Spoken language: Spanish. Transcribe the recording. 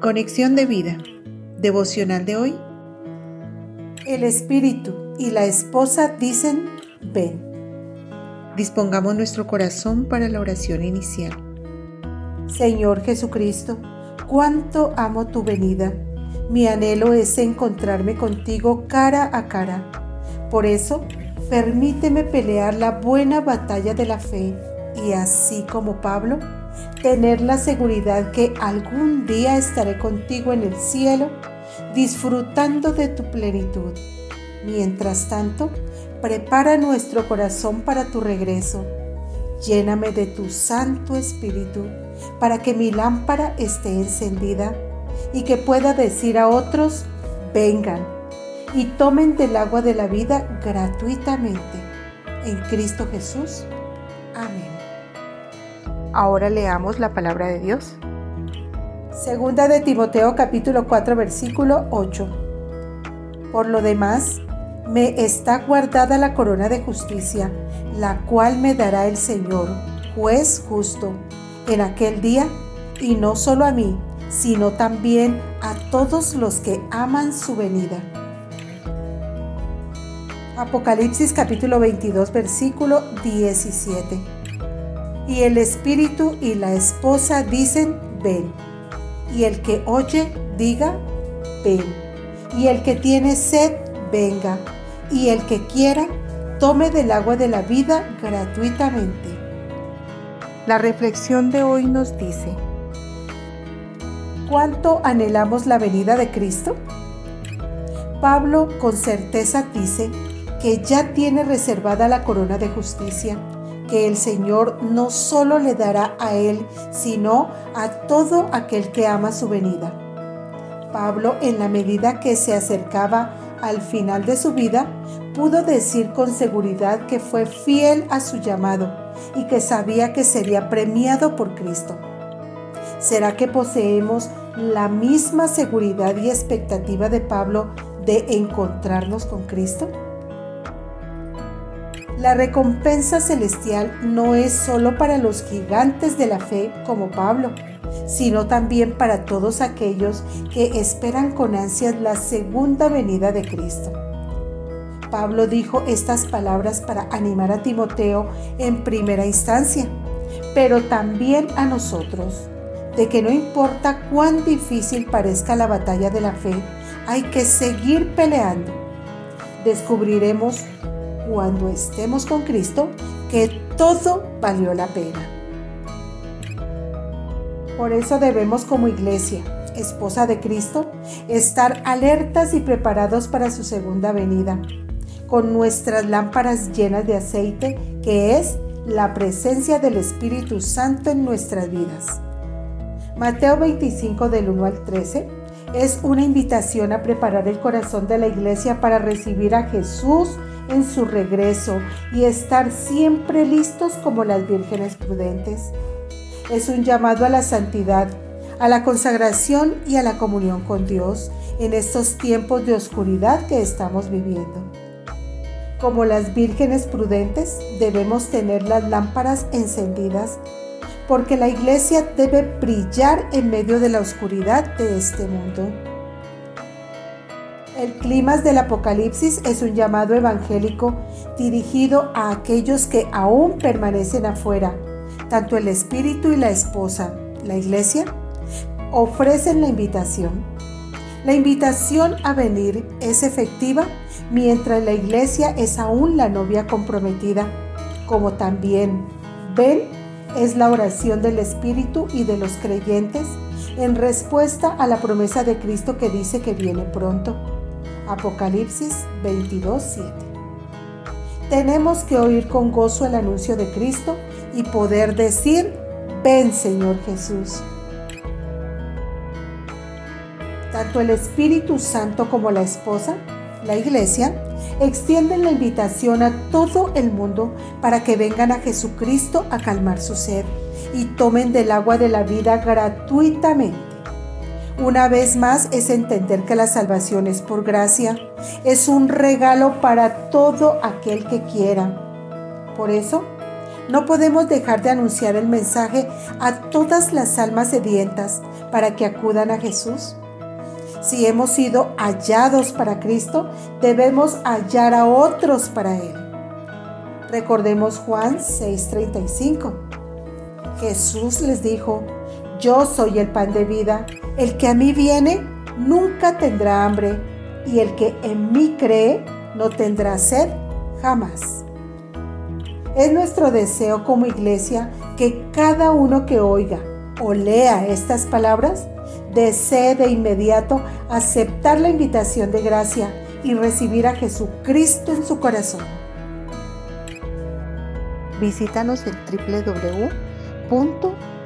Conexión de vida. Devocional de hoy. El espíritu y la esposa dicen, ven. Dispongamos nuestro corazón para la oración inicial. Señor Jesucristo, cuánto amo tu venida. Mi anhelo es encontrarme contigo cara a cara. Por eso, permíteme pelear la buena batalla de la fe y así como Pablo, tener la seguridad que algún día estaré contigo en el cielo, disfrutando de tu plenitud. Mientras tanto, prepara nuestro corazón para tu regreso. Lléname de tu Santo Espíritu para que mi lámpara esté encendida y que pueda decir a otros, vengan y tomen del agua de la vida gratuitamente. En Cristo Jesús. Amén. Ahora leamos la palabra de Dios. Segunda de Timoteo capítulo 4 versículo 8. Por lo demás, me está guardada la corona de justicia, la cual me dará el Señor, juez justo, en aquel día, y no solo a mí, sino también a todos los que aman su venida. Apocalipsis capítulo 22 versículo 17 y el espíritu y la esposa dicen, ven. Y el que oye, diga, ven. Y el que tiene sed, venga. Y el que quiera, tome del agua de la vida gratuitamente. La reflexión de hoy nos dice, ¿cuánto anhelamos la venida de Cristo? Pablo con certeza dice que ya tiene reservada la corona de justicia que el Señor no solo le dará a él, sino a todo aquel que ama su venida. Pablo, en la medida que se acercaba al final de su vida, pudo decir con seguridad que fue fiel a su llamado y que sabía que sería premiado por Cristo. ¿Será que poseemos la misma seguridad y expectativa de Pablo de encontrarnos con Cristo? La recompensa celestial no es solo para los gigantes de la fe como Pablo, sino también para todos aquellos que esperan con ansias la segunda venida de Cristo. Pablo dijo estas palabras para animar a Timoteo en primera instancia, pero también a nosotros, de que no importa cuán difícil parezca la batalla de la fe, hay que seguir peleando. Descubriremos cuando estemos con Cristo que todo valió la pena. Por eso debemos como iglesia, esposa de Cristo, estar alertas y preparados para su segunda venida, con nuestras lámparas llenas de aceite, que es la presencia del Espíritu Santo en nuestras vidas. Mateo 25 del 1 al 13 es una invitación a preparar el corazón de la iglesia para recibir a Jesús en su regreso y estar siempre listos como las vírgenes prudentes. Es un llamado a la santidad, a la consagración y a la comunión con Dios en estos tiempos de oscuridad que estamos viviendo. Como las vírgenes prudentes, debemos tener las lámparas encendidas porque la iglesia debe brillar en medio de la oscuridad de este mundo. El clima del Apocalipsis es un llamado evangélico dirigido a aquellos que aún permanecen afuera. Tanto el Espíritu y la esposa, la iglesia, ofrecen la invitación. La invitación a venir es efectiva mientras la iglesia es aún la novia comprometida, como también ven es la oración del Espíritu y de los creyentes en respuesta a la promesa de Cristo que dice que viene pronto. Apocalipsis 22:7. Tenemos que oír con gozo el anuncio de Cristo y poder decir, ven Señor Jesús. Tanto el Espíritu Santo como la esposa, la iglesia, extienden la invitación a todo el mundo para que vengan a Jesucristo a calmar su sed y tomen del agua de la vida gratuitamente. Una vez más es entender que la salvación es por gracia, es un regalo para todo aquel que quiera. Por eso, No podemos dejar de anunciar el mensaje a todas las almas sedientas para que acudan a Jesús. Si hemos sido hallados para Cristo, debemos hallar a otros para Él. Recordemos Juan 6:35. Jesús les dijo, yo soy el pan de vida, el que a mí viene nunca tendrá hambre, y el que en mí cree no tendrá sed jamás. Es nuestro deseo como iglesia que cada uno que oiga o lea estas palabras desee de inmediato aceptar la invitación de gracia y recibir a Jesucristo en su corazón. Visítanos en